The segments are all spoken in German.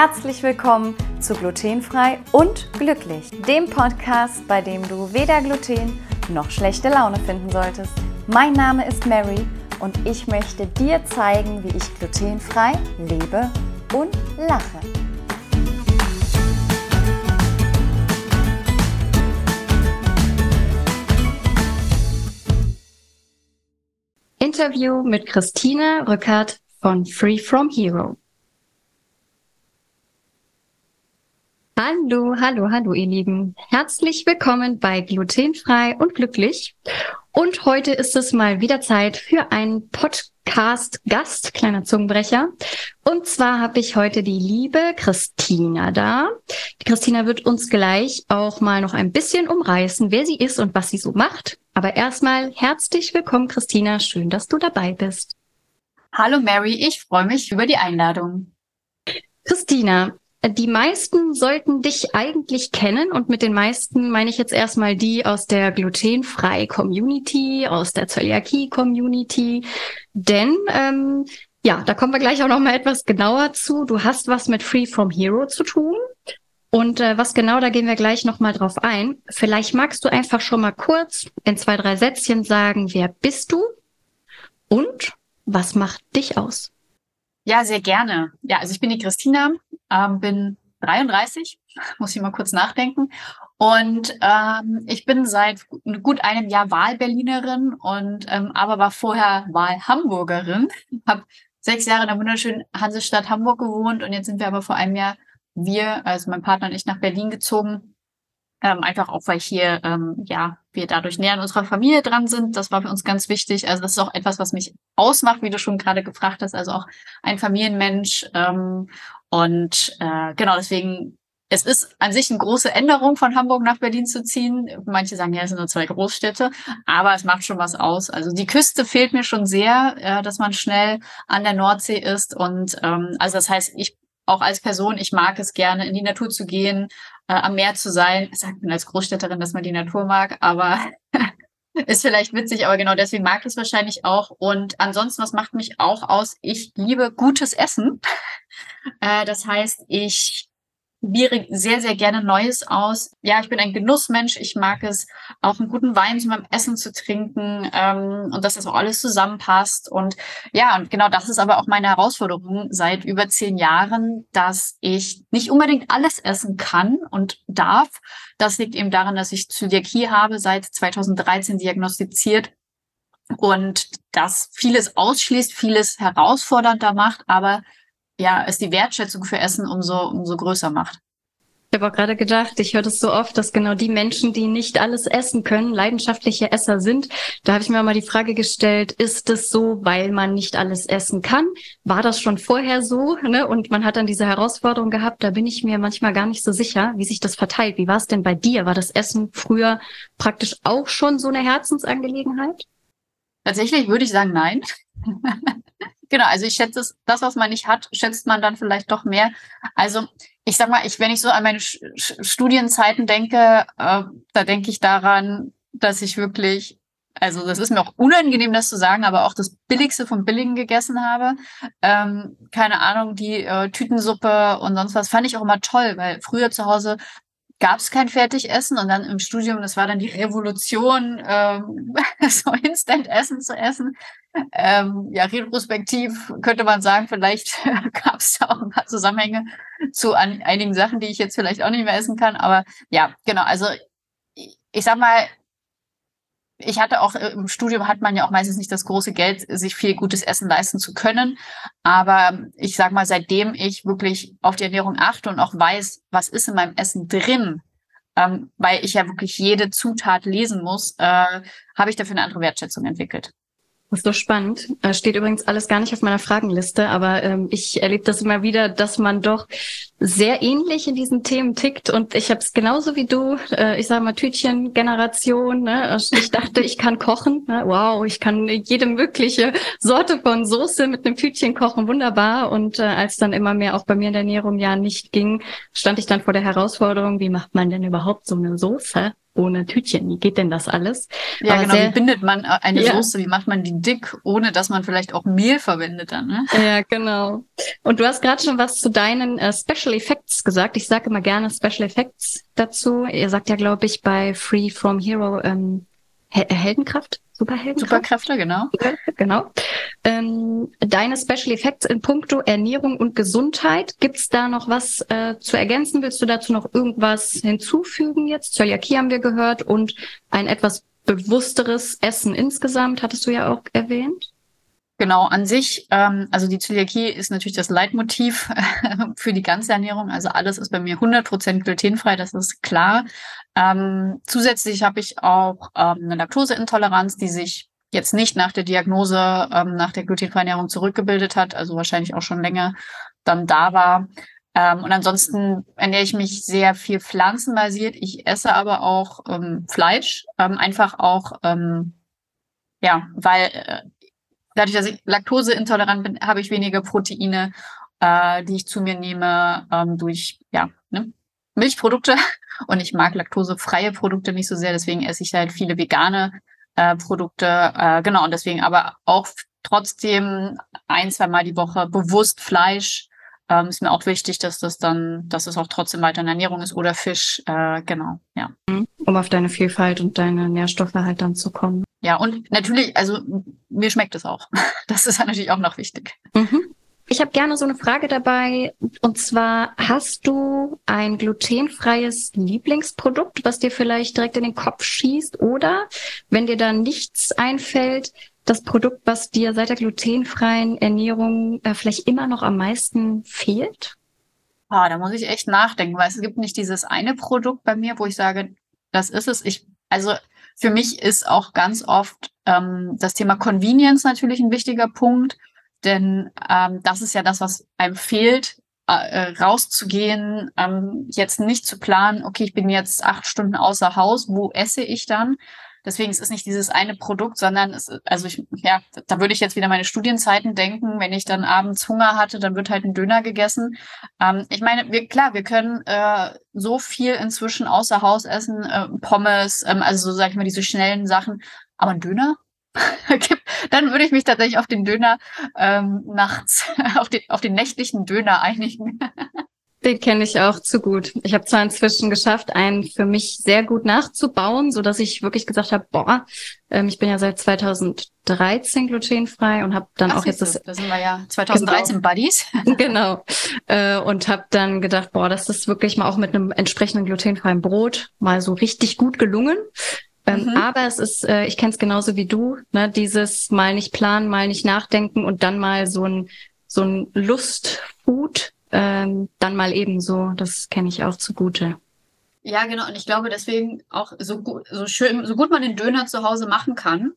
Herzlich willkommen zu Glutenfrei und Glücklich, dem Podcast, bei dem du weder Gluten noch schlechte Laune finden solltest. Mein Name ist Mary und ich möchte dir zeigen, wie ich glutenfrei lebe und lache. Interview mit Christine Rückert von Free From Hero. Hallo, hallo, hallo, ihr Lieben. Herzlich willkommen bei Glutenfrei und Glücklich. Und heute ist es mal wieder Zeit für einen Podcast-Gast, kleiner Zungenbrecher. Und zwar habe ich heute die liebe Christina da. Die Christina wird uns gleich auch mal noch ein bisschen umreißen, wer sie ist und was sie so macht. Aber erstmal herzlich willkommen, Christina. Schön, dass du dabei bist. Hallo Mary, ich freue mich über die Einladung. Christina, die meisten sollten dich eigentlich kennen und mit den meisten meine ich jetzt erstmal die aus der glutenfrei Community, aus der Zöliakie Community, denn ähm, ja, da kommen wir gleich auch noch mal etwas genauer zu. Du hast was mit Free from Hero zu tun. Und äh, was genau, da gehen wir gleich noch mal drauf ein. Vielleicht magst du einfach schon mal kurz in zwei, drei Sätzchen sagen, wer bist du und was macht dich aus? Ja, sehr gerne. Ja, also ich bin die Christina, ähm, bin 33, muss ich mal kurz nachdenken. Und ähm, ich bin seit gut einem Jahr Wahlberlinerin und ähm, aber war vorher Wahlhamburgerin. Habe sechs Jahre in der wunderschönen Hansestadt Hamburg gewohnt und jetzt sind wir aber vor einem Jahr wir, also mein Partner und ich, nach Berlin gezogen ähm, einfach auch, weil hier, ähm, ja, wir dadurch näher an unserer Familie dran sind. Das war für uns ganz wichtig. Also das ist auch etwas, was mich ausmacht, wie du schon gerade gefragt hast. Also auch ein Familienmensch. Ähm, und äh, genau, deswegen, es ist an sich eine große Änderung, von Hamburg nach Berlin zu ziehen. Manche sagen, ja, es sind nur zwei Großstädte, aber es macht schon was aus. Also die Küste fehlt mir schon sehr, äh, dass man schnell an der Nordsee ist. Und ähm, also das heißt, ich auch als Person, ich mag es gerne, in die Natur zu gehen, äh, am Meer zu sein. Sagt man als Großstädterin, dass man die Natur mag, aber ist vielleicht witzig, aber genau deswegen mag ich es wahrscheinlich auch. Und ansonsten, was macht mich auch aus? Ich liebe gutes Essen. äh, das heißt, ich probiere sehr, sehr gerne Neues aus. Ja, ich bin ein Genussmensch. Ich mag es, auch einen guten Wein zu meinem Essen zu trinken ähm, und dass das auch alles zusammenpasst. Und ja, und genau das ist aber auch meine Herausforderung seit über zehn Jahren, dass ich nicht unbedingt alles essen kann und darf. Das liegt eben daran, dass ich Zöliakie habe, seit 2013 diagnostiziert und das vieles ausschließt, vieles herausfordernder macht, aber ja, es die Wertschätzung für Essen umso, umso größer macht. Ich habe auch gerade gedacht, ich höre das so oft, dass genau die Menschen, die nicht alles essen können, leidenschaftliche Esser sind. Da habe ich mir mal die Frage gestellt, ist es so, weil man nicht alles essen kann? War das schon vorher so? Ne? Und man hat dann diese Herausforderung gehabt, da bin ich mir manchmal gar nicht so sicher, wie sich das verteilt. Wie war es denn bei dir? War das Essen früher praktisch auch schon so eine Herzensangelegenheit? Tatsächlich würde ich sagen, nein. Genau, also ich schätze es, das, was man nicht hat, schätzt man dann vielleicht doch mehr. Also ich sag mal, ich, wenn ich so an meine Sch Studienzeiten denke, äh, da denke ich daran, dass ich wirklich, also das ist mir auch unangenehm, das zu sagen, aber auch das Billigste vom Billigen gegessen habe. Ähm, keine Ahnung, die äh, Tütensuppe und sonst was fand ich auch immer toll, weil früher zu Hause gab es kein Fertigessen und dann im Studium, das war dann die Revolution, ähm, so Instant-Essen zu essen. Ähm, ja, retrospektiv könnte man sagen, vielleicht gab es da auch ein paar Zusammenhänge zu an einigen Sachen, die ich jetzt vielleicht auch nicht mehr essen kann. Aber ja, genau, also ich sag mal, ich hatte auch äh, im Studium hat man ja auch meistens nicht das große Geld, sich viel gutes Essen leisten zu können. Aber ich sag mal, seitdem ich wirklich auf die Ernährung achte und auch weiß, was ist in meinem Essen drin, ähm, weil ich ja wirklich jede Zutat lesen muss, äh, habe ich dafür eine andere Wertschätzung entwickelt. Das ist so spannend. Äh, steht übrigens alles gar nicht auf meiner Fragenliste, aber ähm, ich erlebe das immer wieder, dass man doch sehr ähnlich in diesen Themen tickt und ich habe es genauso wie du, äh, ich sage mal Tütchen-Generation. Ne? Also ich dachte, ich kann kochen. Ne? Wow, ich kann jede mögliche Sorte von Soße mit einem Tütchen kochen, wunderbar. Und äh, als dann immer mehr auch bei mir in der Ernährung ja nicht ging, stand ich dann vor der Herausforderung, wie macht man denn überhaupt so eine Soße? Ohne Tütchen. Wie geht denn das alles? Ja, Aber genau. Sehr, wie bindet man äh, eine ja. Soße? Wie macht man die dick, ohne dass man vielleicht auch Mehl verwendet dann? Ne? Ja, genau. Und du hast gerade schon was zu deinen äh, Special Effects gesagt. Ich sage immer gerne Special Effects dazu. Ihr sagt ja, glaube ich, bei Free From Hero ähm, Heldenkraft. Superhelden. Superkräfte, genau. Genau. Ähm, deine Special Effects in puncto Ernährung und Gesundheit. Gibt's da noch was äh, zu ergänzen? Willst du dazu noch irgendwas hinzufügen jetzt? Zöliakie haben wir gehört und ein etwas bewussteres Essen insgesamt, hattest du ja auch erwähnt. Genau, an sich, ähm, also die Zöliakie ist natürlich das Leitmotiv für die ganze Ernährung. Also alles ist bei mir 100% glutenfrei, das ist klar. Ähm, zusätzlich habe ich auch ähm, eine Laktoseintoleranz, die sich jetzt nicht nach der Diagnose, ähm, nach der glutenfreien Ernährung zurückgebildet hat, also wahrscheinlich auch schon länger dann da war. Ähm, und ansonsten ernähre ich mich sehr viel pflanzenbasiert. Ich esse aber auch ähm, Fleisch, ähm, einfach auch, ähm, ja, weil äh, dadurch, dass ich laktoseintolerant bin, habe ich weniger Proteine, äh, die ich zu mir nehme ähm, durch ja, ne, Milchprodukte. Und ich mag laktosefreie Produkte nicht so sehr, deswegen esse ich halt viele vegane äh, Produkte. Äh, genau, und deswegen aber auch trotzdem ein, zwei Mal die Woche bewusst Fleisch. Ähm, ist mir auch wichtig, dass das dann, dass es auch trotzdem weiter in Ernährung ist oder Fisch. Äh, genau, ja. Um auf deine Vielfalt und deine Nährstoffe halt dann zu kommen. Ja, und natürlich, also mir schmeckt es auch. Das ist natürlich auch noch wichtig. Mhm. Ich habe gerne so eine Frage dabei. Und zwar, hast du ein glutenfreies Lieblingsprodukt, was dir vielleicht direkt in den Kopf schießt? Oder wenn dir da nichts einfällt, das Produkt, was dir seit der glutenfreien Ernährung äh, vielleicht immer noch am meisten fehlt? Ah, da muss ich echt nachdenken, weil es gibt nicht dieses eine Produkt bei mir, wo ich sage, das ist es. Ich, also für mich ist auch ganz oft ähm, das Thema Convenience natürlich ein wichtiger Punkt, denn ähm, das ist ja das, was einem fehlt, äh, rauszugehen, ähm, jetzt nicht zu planen, okay, ich bin jetzt acht Stunden außer Haus, wo esse ich dann, Deswegen es ist nicht dieses eine Produkt, sondern es, also ich, ja, da würde ich jetzt wieder meine Studienzeiten denken. Wenn ich dann abends Hunger hatte, dann wird halt ein Döner gegessen. Ähm, ich meine, wir, klar, wir können äh, so viel inzwischen außer Haus essen, äh, Pommes, ähm, also so sag ich mal, diese schnellen Sachen. Aber ein Döner? dann würde ich mich tatsächlich auf den Döner ähm, nachts, auf den, auf den nächtlichen Döner einigen. Den kenne ich auch zu gut. Ich habe zwar inzwischen geschafft, einen für mich sehr gut nachzubauen, so dass ich wirklich gesagt habe, boah, ähm, ich bin ja seit 2013 glutenfrei und habe dann Ach, auch jetzt das. Da sind wir ja 2013 genau, Buddies. genau. Äh, und habe dann gedacht, boah, das ist wirklich mal auch mit einem entsprechenden glutenfreien Brot mal so richtig gut gelungen. Ähm, mhm. Aber es ist, äh, ich kenne es genauso wie du, ne, dieses mal nicht planen, mal nicht nachdenken und dann mal so ein so ein Lustfood ähm, dann mal ebenso. Das kenne ich auch zugute. Ja, genau. Und ich glaube deswegen auch so gut, so schön, so gut man den Döner zu Hause machen kann.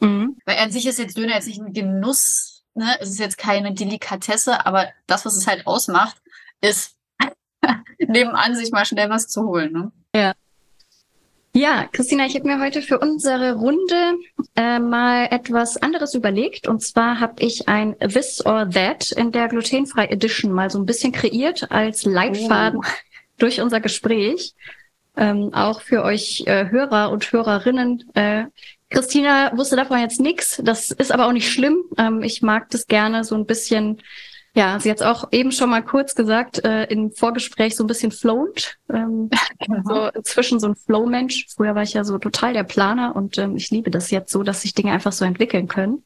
Mhm. Weil an sich ist jetzt Döner jetzt nicht ein Genuss, ne? Es ist jetzt keine Delikatesse, aber das, was es halt ausmacht, ist nebenan sich mal schnell was zu holen. Ne? Ja. Ja, Christina, ich habe mir heute für unsere Runde äh, mal etwas anderes überlegt. Und zwar habe ich ein This or That in der Glutenfrei Edition mal so ein bisschen kreiert als Leitfaden oh. durch unser Gespräch. Ähm, auch für euch äh, Hörer und Hörerinnen. Äh, Christina wusste davon jetzt nichts. Das ist aber auch nicht schlimm. Ähm, ich mag das gerne so ein bisschen ja, sie hat auch eben schon mal kurz gesagt, äh, im Vorgespräch so ein bisschen flowend. Ähm, genau. so inzwischen so ein Flow-Mensch. Früher war ich ja so total der Planer und ähm, ich liebe das jetzt so, dass sich Dinge einfach so entwickeln können.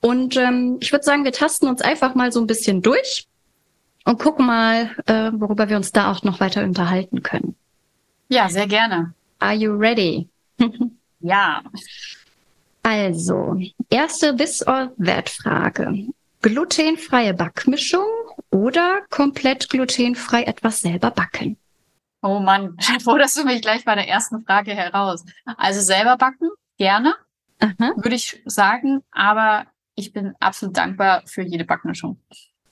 Und ähm, ich würde sagen, wir tasten uns einfach mal so ein bisschen durch und gucken mal, äh, worüber wir uns da auch noch weiter unterhalten können. Ja, sehr gerne. Are you ready? ja. Also, erste This or That Frage glutenfreie Backmischung oder komplett glutenfrei etwas selber backen? Oh Mann, forderst du mich gleich bei der ersten Frage heraus. Also selber backen, gerne, Aha. würde ich sagen, aber ich bin absolut dankbar für jede Backmischung.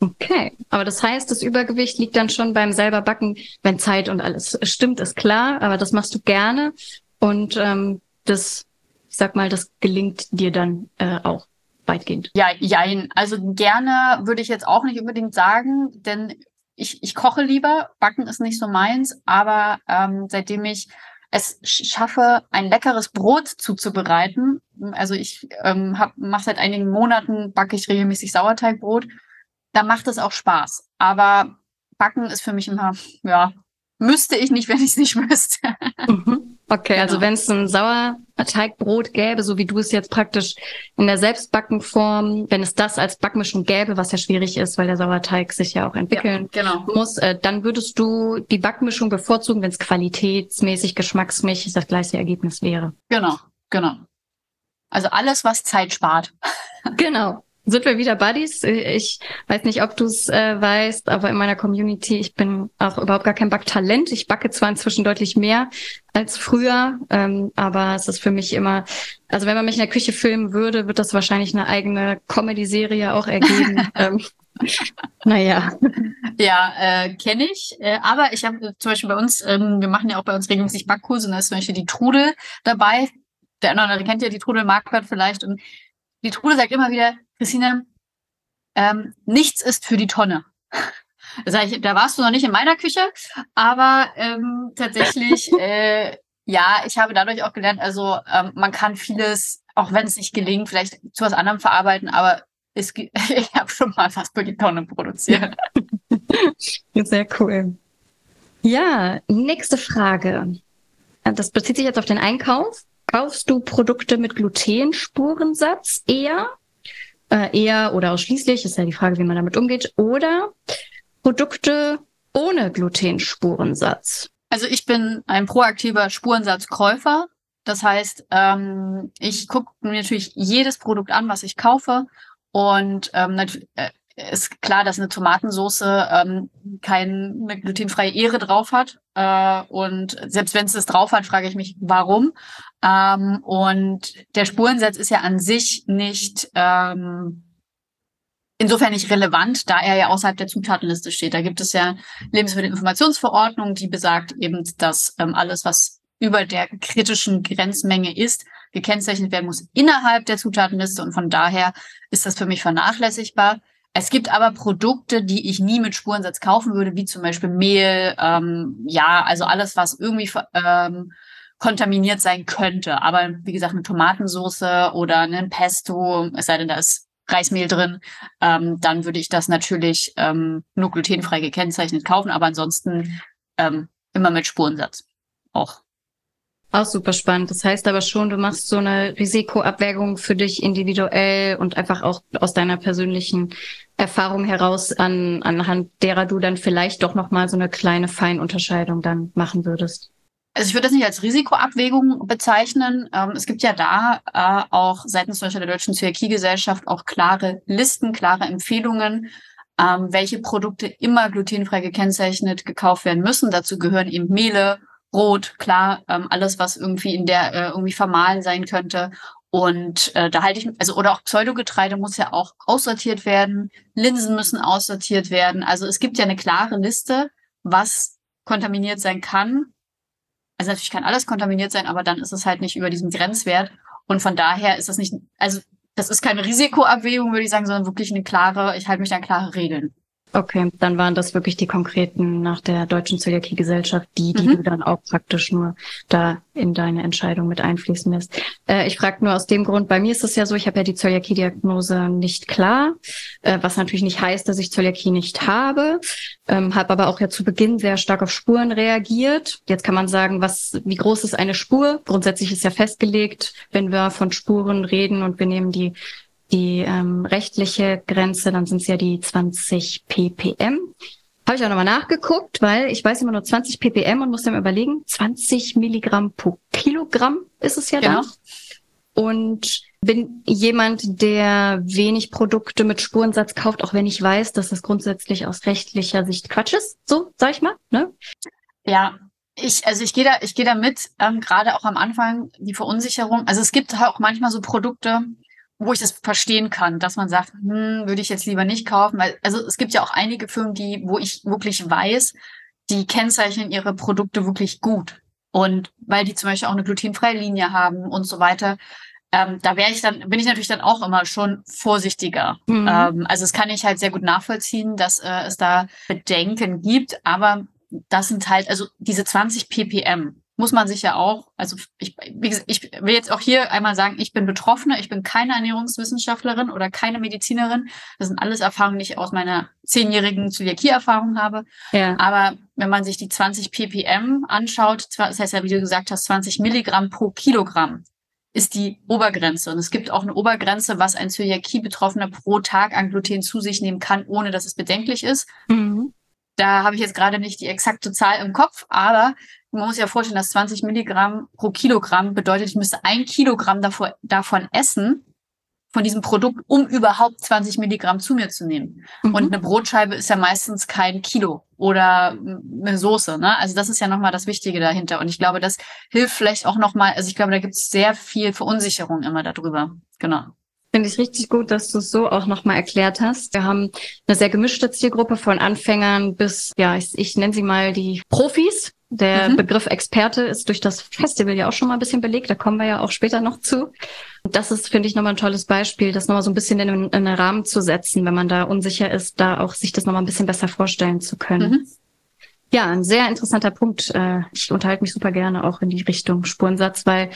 Okay, aber das heißt, das Übergewicht liegt dann schon beim selber backen, wenn Zeit und alles stimmt, ist klar, aber das machst du gerne und ähm, das, ich sag mal, das gelingt dir dann äh, auch weitgehend. Ja, jein. Also gerne würde ich jetzt auch nicht unbedingt sagen, denn ich, ich koche lieber. Backen ist nicht so meins, aber ähm, seitdem ich es schaffe, ein leckeres Brot zuzubereiten. Also ich ähm, mache seit einigen Monaten, backe ich regelmäßig Sauerteigbrot. Da macht es auch Spaß. Aber Backen ist für mich immer, ja, müsste ich nicht, wenn ich es nicht müsste. Mhm. Okay, also genau. also wenn es ein Sauerteigbrot gäbe, so wie du es jetzt praktisch in der Selbstbackenform, wenn es das als Backmischung gäbe, was ja schwierig ist, weil der Sauerteig sich ja auch entwickeln ja, genau. muss, äh, dann würdest du die Backmischung bevorzugen, wenn es qualitätsmäßig, geschmacksmäßig das gleiche Ergebnis wäre. Genau, genau. Also alles, was Zeit spart. Genau sind wir wieder Buddies. Ich weiß nicht, ob du es äh, weißt, aber in meiner Community, ich bin auch überhaupt gar kein Backtalent. Ich backe zwar inzwischen deutlich mehr als früher, ähm, aber es ist für mich immer, also wenn man mich in der Küche filmen würde, wird das wahrscheinlich eine eigene Comedy-Serie auch ergeben. ähm, naja. Ja, äh, kenne ich. Äh, aber ich habe äh, zum Beispiel bei uns, ähm, wir machen ja auch bei uns regelmäßig Backkurse und da ist zum Beispiel die Trudel dabei. Der andere kennt ja die Trudel Marquardt vielleicht. Und die Trude sagt immer wieder, Christina, ähm, nichts ist für die Tonne. Da, ich, da warst du noch nicht in meiner Küche, aber ähm, tatsächlich, äh, ja, ich habe dadurch auch gelernt, also ähm, man kann vieles, auch wenn es nicht gelingt, vielleicht zu was anderem verarbeiten, aber es, ich habe schon mal was für die Tonne produziert. Sehr cool. Ja, nächste Frage. Das bezieht sich jetzt auf den Einkauf. Kaufst du Produkte mit Glutenspurensatz eher? Äh, eher oder ausschließlich, ist ja die Frage, wie man damit umgeht. Oder Produkte ohne Glutenspurensatz? Also ich bin ein proaktiver Spurensatzkäufer. Das heißt, ähm, ich gucke mir natürlich jedes Produkt an, was ich kaufe. Und ähm, äh, ist klar, dass eine Tomatensauce ähm, keine glutenfreie Ehre drauf hat. Äh, und selbst wenn es das drauf hat, frage ich mich, warum. Ähm, und der Spurensatz ist ja an sich nicht ähm, insofern nicht relevant, da er ja außerhalb der Zutatenliste steht. Da gibt es ja Lebensmittelinformationsverordnung, die besagt eben, dass ähm, alles, was über der kritischen Grenzmenge ist, gekennzeichnet werden muss innerhalb der Zutatenliste und von daher ist das für mich vernachlässigbar. Es gibt aber Produkte, die ich nie mit Spurensatz kaufen würde, wie zum Beispiel Mehl, ähm, ja, also alles, was irgendwie ähm, kontaminiert sein könnte. Aber wie gesagt, eine Tomatensauce oder ein Pesto, es sei denn, da ist Reismehl drin, ähm, dann würde ich das natürlich ähm, nur glutenfrei gekennzeichnet kaufen, aber ansonsten ähm, immer mit Spurensatz auch. Auch super spannend. Das heißt aber schon, du machst so eine Risikoabwägung für dich individuell und einfach auch aus deiner persönlichen Erfahrung heraus an, anhand derer du dann vielleicht doch nochmal so eine kleine Feinunterscheidung dann machen würdest. Also ich würde das nicht als Risikoabwägung bezeichnen. Ähm, es gibt ja da äh, auch seitens der Deutschen Zöliakiegesellschaft auch klare Listen, klare Empfehlungen, ähm, welche Produkte immer glutenfrei gekennzeichnet gekauft werden müssen. Dazu gehören eben Mehle, Brot, klar, ähm, alles, was irgendwie in der äh, irgendwie vermahlen sein könnte. Und äh, da halte ich, also oder auch Pseudogetreide muss ja auch aussortiert werden, Linsen müssen aussortiert werden. Also es gibt ja eine klare Liste, was kontaminiert sein kann. Also natürlich kann alles kontaminiert sein, aber dann ist es halt nicht über diesem Grenzwert. Und von daher ist das nicht, also das ist keine Risikoabwägung, würde ich sagen, sondern wirklich eine klare, ich halte mich an klare Regeln. Okay, dann waren das wirklich die konkreten nach der Deutschen Zöliakie-Gesellschaft, die, die mhm. du dann auch praktisch nur da in deine Entscheidung mit einfließen lässt. Äh, ich frage nur aus dem Grund, bei mir ist es ja so, ich habe ja die Zöliakie-Diagnose nicht klar, äh, was natürlich nicht heißt, dass ich Zöliakie nicht habe, ähm, habe aber auch ja zu Beginn sehr stark auf Spuren reagiert. Jetzt kann man sagen, was, wie groß ist eine Spur? Grundsätzlich ist ja festgelegt, wenn wir von Spuren reden und wir nehmen die die ähm, rechtliche Grenze, dann sind es ja die 20 ppm. Habe ich auch nochmal nachgeguckt, weil ich weiß immer nur 20 ppm und muss dann überlegen, 20 Milligramm pro Kilogramm ist es ja genau. dann. Und bin jemand, der wenig Produkte mit Spurensatz kauft, auch wenn ich weiß, dass das grundsätzlich aus rechtlicher Sicht Quatsch ist, so sag ich mal. Ne? Ja, ich, also ich gehe da, ich gehe da mit, ähm, gerade auch am Anfang die Verunsicherung. Also es gibt auch manchmal so Produkte, wo ich das verstehen kann, dass man sagt, hm, würde ich jetzt lieber nicht kaufen, weil also es gibt ja auch einige Firmen, die, wo ich wirklich weiß, die kennzeichnen ihre Produkte wirklich gut und weil die zum Beispiel auch eine glutenfreie Linie haben und so weiter. Ähm, da wäre ich dann, bin ich natürlich dann auch immer schon vorsichtiger. Mhm. Ähm, also es kann ich halt sehr gut nachvollziehen, dass äh, es da Bedenken gibt, aber das sind halt, also diese 20 ppm, muss man sich ja auch, also ich, wie gesagt, ich will jetzt auch hier einmal sagen, ich bin Betroffene, ich bin keine Ernährungswissenschaftlerin oder keine Medizinerin. Das sind alles Erfahrungen, die ich aus meiner zehnjährigen Zöliakie-Erfahrung habe. Ja. Aber wenn man sich die 20 ppm anschaut, das heißt ja, wie du gesagt hast, 20 Milligramm pro Kilogramm, ist die Obergrenze. Und es gibt auch eine Obergrenze, was ein Zöliakie-Betroffener pro Tag an Gluten zu sich nehmen kann, ohne dass es bedenklich ist. Mhm. Da habe ich jetzt gerade nicht die exakte Zahl im Kopf, aber man muss sich ja vorstellen, dass 20 Milligramm pro Kilogramm bedeutet, ich müsste ein Kilogramm davor, davon essen, von diesem Produkt, um überhaupt 20 Milligramm zu mir zu nehmen. Mhm. Und eine Brotscheibe ist ja meistens kein Kilo oder eine Soße. Ne? Also das ist ja nochmal das Wichtige dahinter. Und ich glaube, das hilft vielleicht auch nochmal, also ich glaube, da gibt es sehr viel Verunsicherung immer darüber. Genau. Finde ich richtig gut, dass du es so auch nochmal erklärt hast. Wir haben eine sehr gemischte Zielgruppe von Anfängern bis, ja, ich, ich nenne sie mal die Profis. Der mhm. Begriff Experte ist durch das Festival ja auch schon mal ein bisschen belegt. Da kommen wir ja auch später noch zu. Das ist, finde ich, nochmal ein tolles Beispiel, das nochmal so ein bisschen in, in einen Rahmen zu setzen, wenn man da unsicher ist, da auch sich das nochmal ein bisschen besser vorstellen zu können. Mhm. Ja, ein sehr interessanter Punkt. Äh, ich unterhalte mich super gerne auch in die Richtung Spurensatz, weil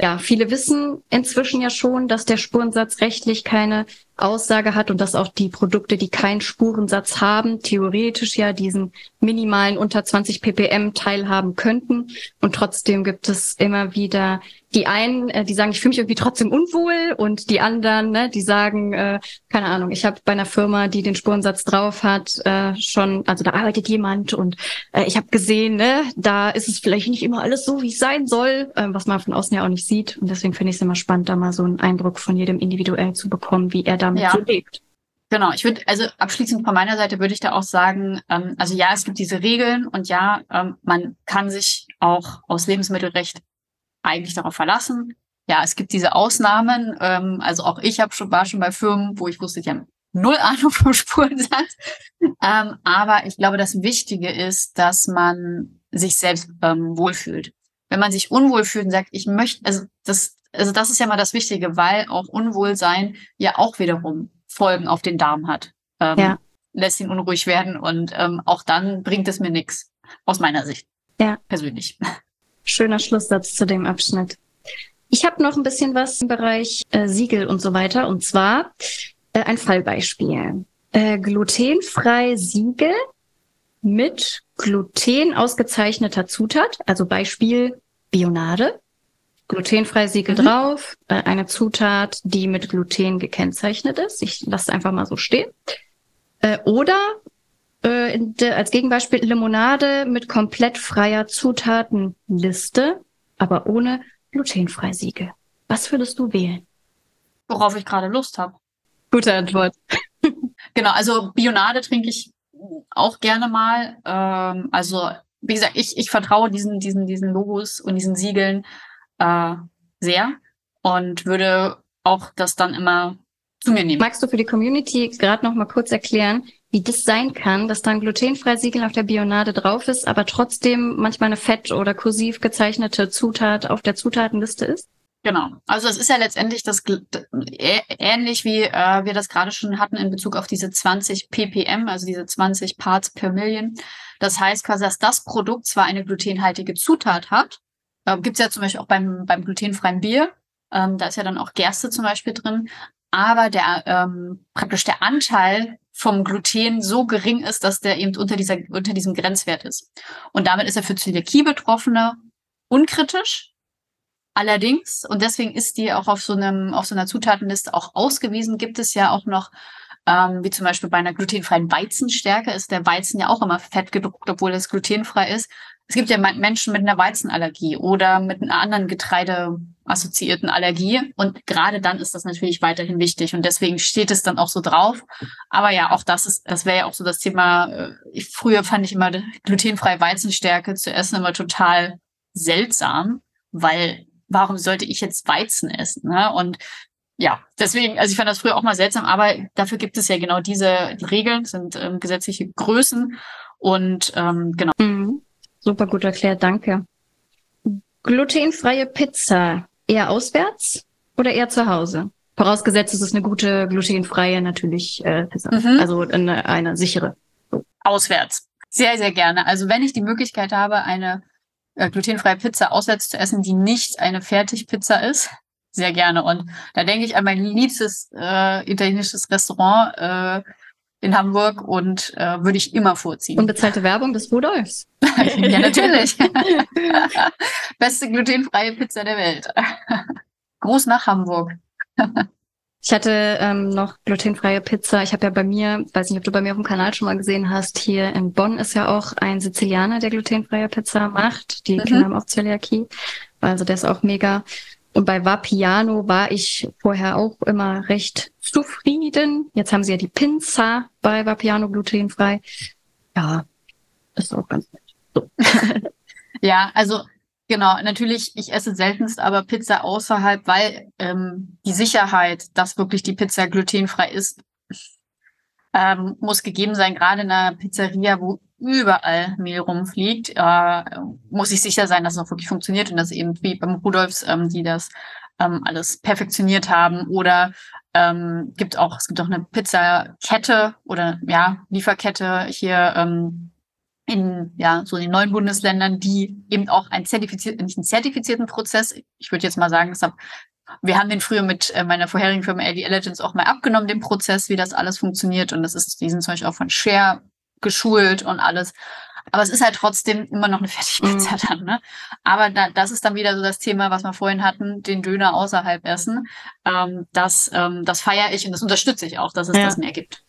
ja, viele wissen inzwischen ja schon, dass der Spurensatz rechtlich keine Aussage hat und dass auch die Produkte, die keinen Spurensatz haben, theoretisch ja diesen minimalen unter 20 ppm teilhaben könnten. Und trotzdem gibt es immer wieder die einen, äh, die sagen, ich fühle mich irgendwie trotzdem unwohl und die anderen, ne, die sagen, äh, keine Ahnung, ich habe bei einer Firma, die den Spurensatz drauf hat, äh, schon, also da arbeitet jemand und äh, ich habe gesehen, ne, da ist es vielleicht nicht immer alles so, wie es sein soll, äh, was man von außen ja auch nicht sieht. Und deswegen finde ich es immer spannend, da mal so einen Eindruck von jedem individuell zu bekommen, wie er damit ja. so lebt. Genau, ich würde, also abschließend von meiner Seite würde ich da auch sagen, ähm, also ja, es gibt diese Regeln und ja, ähm, man kann sich auch aus Lebensmittelrecht eigentlich darauf verlassen. Ja, es gibt diese Ausnahmen. Ähm, also auch ich habe schon war schon bei Firmen, wo ich wusste, die haben null Ahnung vom Spurensatz. ähm, aber ich glaube, das Wichtige ist, dass man sich selbst ähm, wohlfühlt. Wenn man sich unwohl fühlt und sagt, ich möchte, also das, also das ist ja mal das Wichtige, weil auch Unwohlsein ja auch wiederum Folgen auf den Darm hat. Ähm, ja. Lässt ihn unruhig werden und ähm, auch dann bringt es mir nichts. Aus meiner Sicht. Ja. Persönlich. Schöner Schlusssatz zu dem Abschnitt. Ich habe noch ein bisschen was im Bereich äh, Siegel und so weiter. Und zwar äh, ein Fallbeispiel. Äh, glutenfrei Siegel mit Gluten ausgezeichneter Zutat, also Beispiel Bionade. Glutenfrei Siegel mhm. drauf, äh, eine Zutat, die mit Gluten gekennzeichnet ist. Ich lasse es einfach mal so stehen. Äh, oder äh, de, als Gegenbeispiel Limonade mit komplett freier Zutatenliste, aber ohne glutenfrei Siegel. Was würdest du wählen? Worauf ich gerade Lust habe. Gute Antwort. genau, also Bionade trinke ich auch gerne mal. Ähm, also wie gesagt, ich, ich vertraue diesen, diesen, diesen Logos und diesen Siegeln äh, sehr und würde auch das dann immer zu mir nehmen. Magst du für die Community gerade noch mal kurz erklären, wie das sein kann, dass da ein glutenfrei Siegel auf der Bionade drauf ist, aber trotzdem manchmal eine fett- oder kursiv gezeichnete Zutat auf der Zutatenliste ist? Genau. Also es ist ja letztendlich das ähnlich wie äh, wir das gerade schon hatten in Bezug auf diese 20 ppm, also diese 20 Parts per Million. Das heißt quasi, dass das Produkt zwar eine glutenhaltige Zutat hat, äh, gibt es ja zum Beispiel auch beim, beim glutenfreien Bier, ähm, da ist ja dann auch Gerste zum Beispiel drin, aber der ähm, praktisch der Anteil vom Gluten so gering ist, dass der eben unter dieser unter diesem Grenzwert ist. Und damit ist er für Zöliakie-Betroffene unkritisch. Allerdings und deswegen ist die auch auf so einem auf so einer Zutatenliste auch ausgewiesen. Gibt es ja auch noch ähm, wie zum Beispiel bei einer glutenfreien Weizenstärke ist der Weizen ja auch immer fett gedruckt, obwohl es glutenfrei ist. Es gibt ja Menschen mit einer Weizenallergie oder mit einer anderen Getreideassoziierten Allergie. Und gerade dann ist das natürlich weiterhin wichtig. Und deswegen steht es dann auch so drauf. Aber ja, auch das ist, das wäre ja auch so das Thema. Äh, ich, früher fand ich immer glutenfreie Weizenstärke zu essen immer total seltsam, weil warum sollte ich jetzt Weizen essen? Ne? Und ja, deswegen, also ich fand das früher auch mal seltsam, aber dafür gibt es ja genau diese die Regeln, sind ähm, gesetzliche Größen und ähm, genau. Mhm. Super gut erklärt, danke. Glutenfreie Pizza eher auswärts oder eher zu Hause? Vorausgesetzt, es ist eine gute glutenfreie natürlich äh, Pizza, mhm. also eine, eine sichere. Auswärts. Sehr, sehr gerne. Also wenn ich die Möglichkeit habe, eine äh, glutenfreie Pizza auswärts zu essen, die nicht eine Fertigpizza ist. Sehr gerne. Und da denke ich an mein liebstes äh, italienisches Restaurant äh, in Hamburg und äh, würde ich immer vorziehen. Unbezahlte Werbung des Rudolfs. ja, natürlich. Beste glutenfreie Pizza der Welt. Groß nach Hamburg. Ich hatte ähm, noch glutenfreie Pizza. Ich habe ja bei mir, weiß nicht, ob du bei mir auf dem Kanal schon mal gesehen hast, hier in Bonn ist ja auch ein Sizilianer, der glutenfreie Pizza macht. Die mhm. Kinder haben auch Zöliakie. Also der ist auch mega. Und bei Vapiano war ich vorher auch immer recht zufrieden. Jetzt haben sie ja die Pinza bei Vapiano glutenfrei. Ja, ist auch ganz nett. So. ja, also Genau, natürlich, ich esse seltenst aber Pizza außerhalb, weil ähm, die Sicherheit, dass wirklich die Pizza glutenfrei ist, ähm, muss gegeben sein. Gerade in einer Pizzeria, wo überall Mehl rumfliegt, äh, muss ich sicher sein, dass es auch wirklich funktioniert und dass eben wie beim Rudolfs, ähm, die das ähm, alles perfektioniert haben. Oder ähm, gibt auch, es gibt auch eine Pizzakette oder ja, Lieferkette hier ähm, in ja so den neuen Bundesländern, die eben auch ein zertifiziert, nicht einen zertifizierten Prozess, ich würde jetzt mal sagen, deshalb, wir haben den früher mit äh, meiner vorherigen Firma AD Legends auch mal abgenommen, den Prozess, wie das alles funktioniert. Und das ist, die sind zum Beispiel auch von Share geschult und alles. Aber es ist halt trotzdem immer noch eine Fertigpizza mhm. dann, ne? Aber da, das ist dann wieder so das Thema, was wir vorhin hatten, den Döner außerhalb essen. Ähm, das, ähm, das feiere ich und das unterstütze ich auch, dass es ja. das mehr gibt.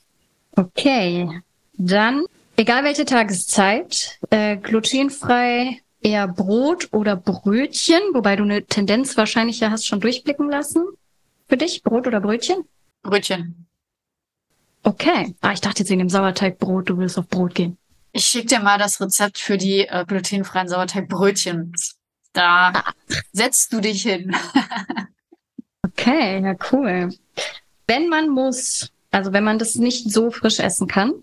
Okay. Dann Egal welche Tageszeit, äh, glutenfrei eher Brot oder Brötchen, wobei du eine Tendenz wahrscheinlich ja hast schon durchblicken lassen. Für dich Brot oder Brötchen? Brötchen. Okay. Ah, ich dachte jetzt wegen dem Sauerteigbrot, du willst auf Brot gehen. Ich schicke dir mal das Rezept für die äh, glutenfreien Sauerteigbrötchen. Da ah. setzt du dich hin. okay, ja cool. Wenn man muss, also wenn man das nicht so frisch essen kann,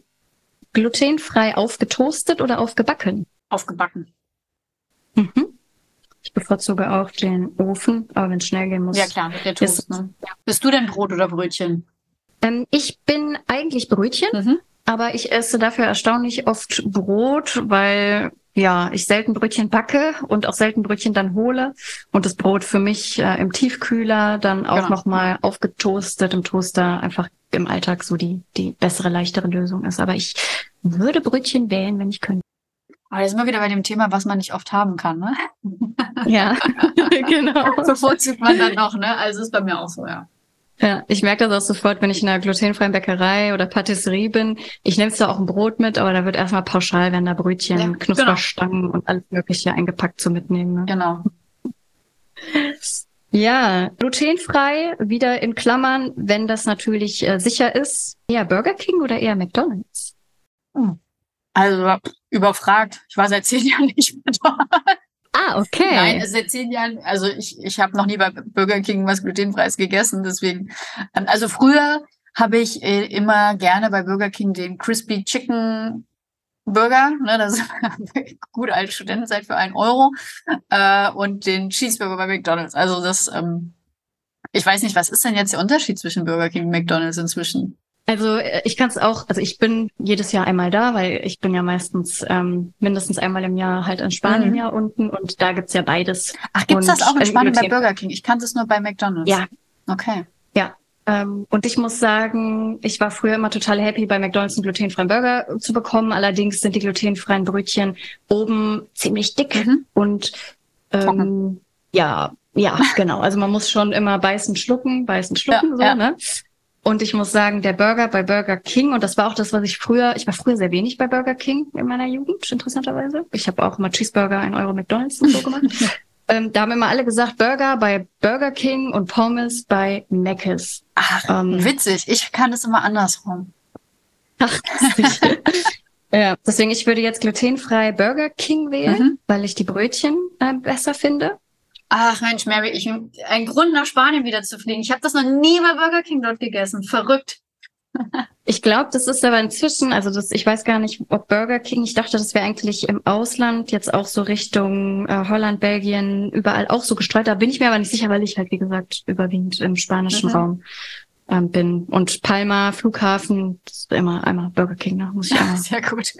Glutenfrei aufgetoastet oder aufgebacken? Aufgebacken. Mhm. Ich bevorzuge auch den Ofen, aber wenn es schnell gehen muss. Ja klar, mit der Toast. Ist, ne? Bist du denn Brot oder Brötchen? Ähm, ich bin eigentlich Brötchen, mhm. aber ich esse dafür erstaunlich oft Brot, weil ja, ich selten Brötchen backe und auch selten Brötchen dann hole und das Brot für mich äh, im Tiefkühler dann auch genau. nochmal aufgetoastet im Toaster einfach im Alltag so die, die bessere, leichtere Lösung ist. Aber ich würde Brötchen wählen, wenn ich könnte. Aber jetzt sind wir wieder bei dem Thema, was man nicht oft haben kann, ne? Ja, genau. Bevorzugt man dann noch, ne? Also ist bei mir auch so, ja. Ja, ich merke das auch sofort, wenn ich in einer glutenfreien Bäckerei oder Patisserie bin. Ich nehme zwar auch ein Brot mit, aber da wird erstmal pauschal, werden da Brötchen, ja, Knusperstangen genau. und alles Mögliche eingepackt zu mitnehmen. Ne? Genau. Ja, glutenfrei, wieder in Klammern, wenn das natürlich äh, sicher ist. Eher Burger King oder eher McDonald's? Hm. Also überfragt. Ich war seit zehn Jahren nicht mehr dort. Ah, okay. Nein, seit zehn Jahren, also ich, ich habe noch nie bei Burger King was glutenfreies gegessen, deswegen. Ähm, also früher habe ich äh, immer gerne bei Burger King den Crispy Chicken Burger, ne, das ist gute alte Studentenzeit für einen Euro, äh, und den Cheeseburger bei McDonalds. Also das, ähm, ich weiß nicht, was ist denn jetzt der Unterschied zwischen Burger King und McDonalds inzwischen? Also äh, ich kann es auch, also ich bin jedes Jahr einmal da, weil ich bin ja meistens ähm, mindestens einmal im Jahr halt in Spanien mhm. ja unten und da gibt's ja beides. Ach, gibt's und, das auch in Spanien bei Burger King? Ich kannte es nur bei McDonald's. Ja. Okay. Ja. Ähm, und ich muss sagen, ich war früher immer total happy, bei McDonald's einen glutenfreien Burger zu bekommen. Allerdings sind die glutenfreien Brötchen oben ziemlich dick mhm. und ähm, ja, ja, genau. Also man muss schon immer beißen, schlucken, beißen, schlucken, ja, so, ja. ne? Und ich muss sagen, der Burger bei Burger King, und das war auch das, was ich früher, ich war früher sehr wenig bei Burger King in meiner Jugend, interessanterweise. Ich habe auch immer Cheeseburger, ein Euro McDonalds und so gemacht. ähm, da haben immer alle gesagt, Burger bei Burger King und Pommes bei Mc's. Ach, ähm, witzig. Ich kann das immer andersrum. Ach, ja, deswegen, ich würde jetzt glutenfrei Burger King wählen, mhm. weil ich die Brötchen äh, besser finde. Ach Mensch, Mary, ich, ein Grund nach Spanien wieder zu fliegen. Ich habe das noch nie bei Burger King dort gegessen. Verrückt. Ich glaube, das ist aber inzwischen, also das, ich weiß gar nicht, ob Burger King, ich dachte, das wäre eigentlich im Ausland, jetzt auch so Richtung äh, Holland, Belgien, überall auch so gestreut. Da bin ich mir aber nicht sicher, weil ich halt, wie gesagt, überwiegend im spanischen mhm. Raum ähm, bin. Und Palma, Flughafen, immer einmal Burger King, ne? muss ich einmal. Sehr gut.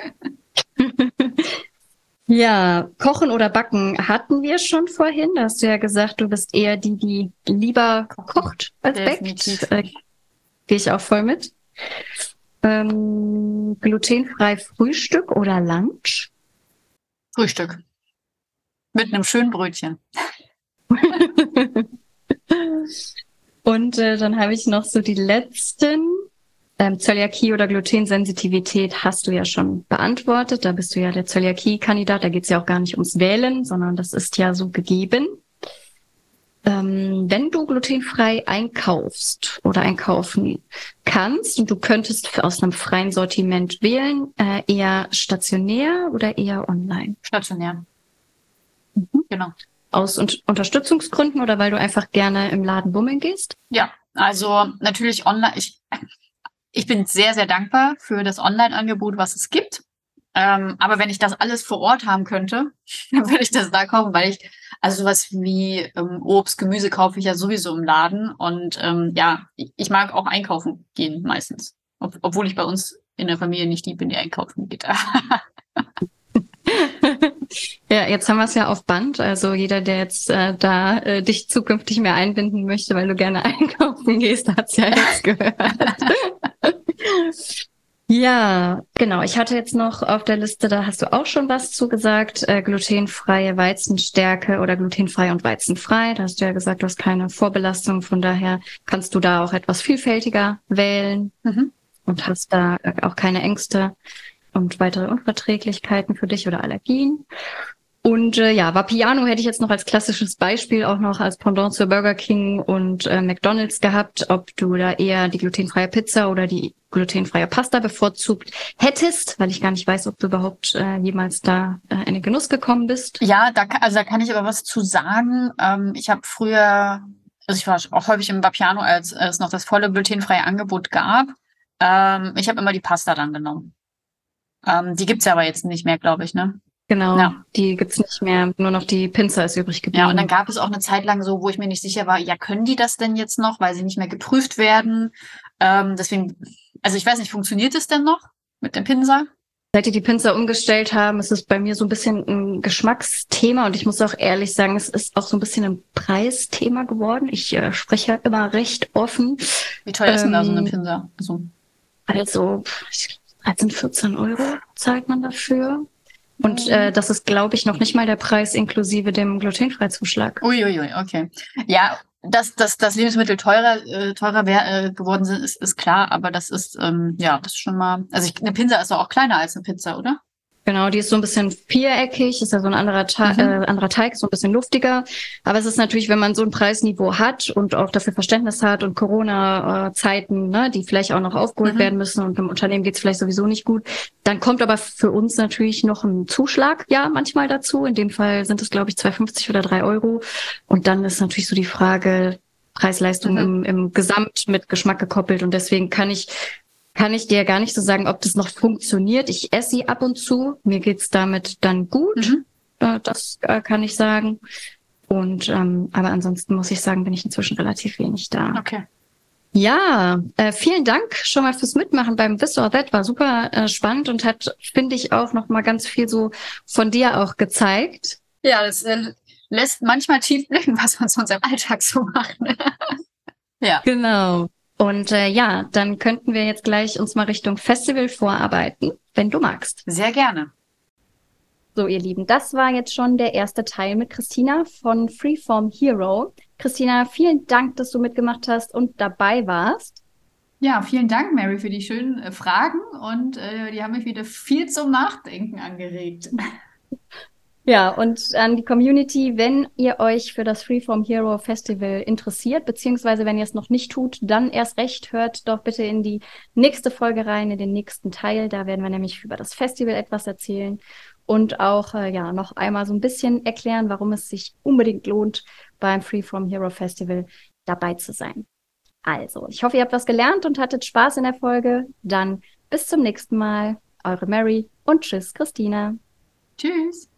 Ja, Kochen oder Backen hatten wir schon vorhin. Da hast du ja gesagt, du bist eher die, die lieber kocht als Definitiv. backt. Äh, Gehe ich auch voll mit. Ähm, glutenfrei Frühstück oder Lunch? Frühstück. Mit einem schönen Brötchen. Und äh, dann habe ich noch so die letzten. Ähm, Zöliakie oder Glutensensitivität hast du ja schon beantwortet. Da bist du ja der Zöliakie-Kandidat. Da geht es ja auch gar nicht ums Wählen, sondern das ist ja so gegeben. Ähm, wenn du glutenfrei einkaufst oder einkaufen kannst und du könntest aus einem freien Sortiment wählen, äh, eher stationär oder eher online? Stationär. Mhm. Genau. Aus Un Unterstützungsgründen oder weil du einfach gerne im Laden bummeln gehst? Ja, also natürlich online. Ich, ich bin sehr, sehr dankbar für das Online-Angebot, was es gibt. Ähm, aber wenn ich das alles vor Ort haben könnte, dann würde ich das da kaufen, weil ich, also sowas wie ähm, Obst, Gemüse kaufe ich ja sowieso im Laden. Und ähm, ja, ich, mag auch einkaufen gehen meistens. Ob, obwohl ich bei uns in der Familie nicht die bin, die einkaufen geht. ja, jetzt haben wir es ja auf Band. Also jeder, der jetzt äh, da äh, dich zukünftig mehr einbinden möchte, weil du gerne einkaufen gehst, hat es ja jetzt gehört. Ja, genau. Ich hatte jetzt noch auf der Liste, da hast du auch schon was zugesagt, äh, glutenfreie Weizenstärke oder glutenfrei und weizenfrei. Da hast du ja gesagt, du hast keine Vorbelastung. Von daher kannst du da auch etwas vielfältiger wählen Mhm. und hast da auch keine Ängste und weitere Unverträglichkeiten für dich oder Allergien. Und äh, ja, Vapiano hätte ich jetzt noch als klassisches Beispiel auch noch als Pendant zu Burger King und äh, McDonald's gehabt, ob du da eher die glutenfreie Pizza oder die glutenfreie Pasta bevorzugt hättest, weil ich gar nicht weiß, ob du überhaupt äh, jemals da äh, in den Genuss gekommen bist. Ja, da, also da kann ich aber was zu sagen. Ähm, ich habe früher, also ich war auch häufig im Vapiano, als es noch das volle glutenfreie Angebot gab. Ähm, ich habe immer die Pasta dann genommen. Ähm, die gibt's ja aber jetzt nicht mehr, glaube ich, ne? Genau, Ja. die gibt's nicht mehr, nur noch die Pinzer ist übrig geblieben. Ja, und dann gab es auch eine Zeit lang so, wo ich mir nicht sicher war, ja, können die das denn jetzt noch, weil sie nicht mehr geprüft werden? Ähm, deswegen, also ich weiß nicht, funktioniert es denn noch mit dem Pinsel? Seit die die Pinzer umgestellt haben, ist es bei mir so ein bisschen ein Geschmacksthema und ich muss auch ehrlich sagen, es ist auch so ein bisschen ein Preisthema geworden. Ich äh, spreche ja immer recht offen. Wie teuer ist denn da so eine Ähm, Pinsel? Also, Also ich- 13, 14 Euro zahlt man dafür. Und äh, das ist, glaube ich, noch nicht mal der Preis inklusive dem Glutenfreizuschlag. Uiuiui, okay. Ja, dass, dass, dass Lebensmittel teurer, äh, teurer wär, äh, geworden sind, ist, ist klar, aber das ist, ähm, ja, das ist schon mal. Also ich, eine Pizza ist doch auch kleiner als eine Pizza, oder? Genau, die ist so ein bisschen viereckig, ist ja so ein anderer, Ta Mhm. äh, anderer Teig, so ein bisschen luftiger. Aber es ist natürlich, wenn man so ein Preisniveau hat und auch dafür Verständnis hat und Corona-Zeiten, ne, die vielleicht auch noch aufgeholt Mhm. werden müssen und im Unternehmen geht's vielleicht sowieso nicht gut, dann kommt aber für uns natürlich noch ein Zuschlag, ja, manchmal dazu. In dem Fall sind es, glaube ich, 2,50 oder 3 Euro. Und dann ist natürlich so die Frage, Preis-Leistung Mhm. im, im Gesamt mit Geschmack gekoppelt. Und deswegen kann ich kann ich dir gar nicht so sagen, ob das noch funktioniert. Ich esse sie ab und zu. Mir geht's damit dann gut. Mhm. Das äh, kann ich sagen. Und ähm, aber ansonsten muss ich sagen, bin ich inzwischen relativ wenig da. Okay. Ja, äh, vielen Dank schon mal fürs Mitmachen beim This or That. War super äh, spannend und hat, finde ich, auch noch mal ganz viel so von dir auch gezeigt. Ja, das äh, lässt manchmal tief blicken, was man sonst im Alltag so macht. ne? ja. Genau. Und äh, ja, dann könnten wir jetzt gleich uns mal Richtung Festival vorarbeiten, wenn du magst. Sehr gerne. So, ihr Lieben, das war jetzt schon der erste Teil mit Christina von Freeform Hero. Christina, vielen Dank, dass du mitgemacht hast und dabei warst. Ja, vielen Dank, Mary, für die schönen äh, Fragen und äh, die haben mich wieder viel zum Nachdenken angeregt. Ja, und an die Community, wenn ihr euch für das Freeform Hero Festival interessiert, beziehungsweise wenn ihr es noch nicht tut, dann erst recht hört doch bitte in die nächste Folge rein, in den nächsten Teil. Da werden wir nämlich über das Festival etwas erzählen und auch äh, ja noch einmal so ein bisschen erklären, warum es sich unbedingt lohnt, beim Freeform Hero Festival dabei zu sein. Also, ich hoffe, ihr habt was gelernt und hattet Spaß in der Folge. Dann bis zum nächsten Mal. Eure Mary und tschüss, Christina. Tschüss.